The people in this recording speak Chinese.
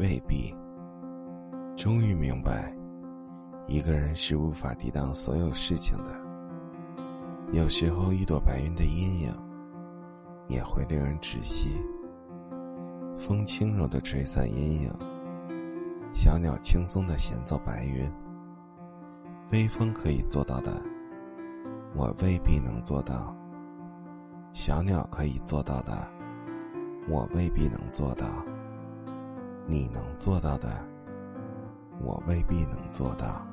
未必。终于明白，一个人是无法抵挡所有事情的。有时候，一朵白云的阴影也会令人窒息。风轻柔的吹散阴影，小鸟轻松的衔奏白云。微风可以做到的，我未必能做到；小鸟可以做到的，我未必能做到。你能做到的，我未必能做到。